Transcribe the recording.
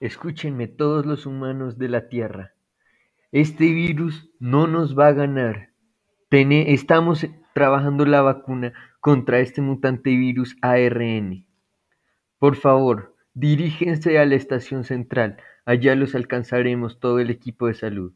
Escúchenme todos los humanos de la Tierra. Este virus no nos va a ganar. estamos trabajando la vacuna contra este mutante virus ARN. Por favor, diríjense a la estación central. Allá los alcanzaremos todo el equipo de salud.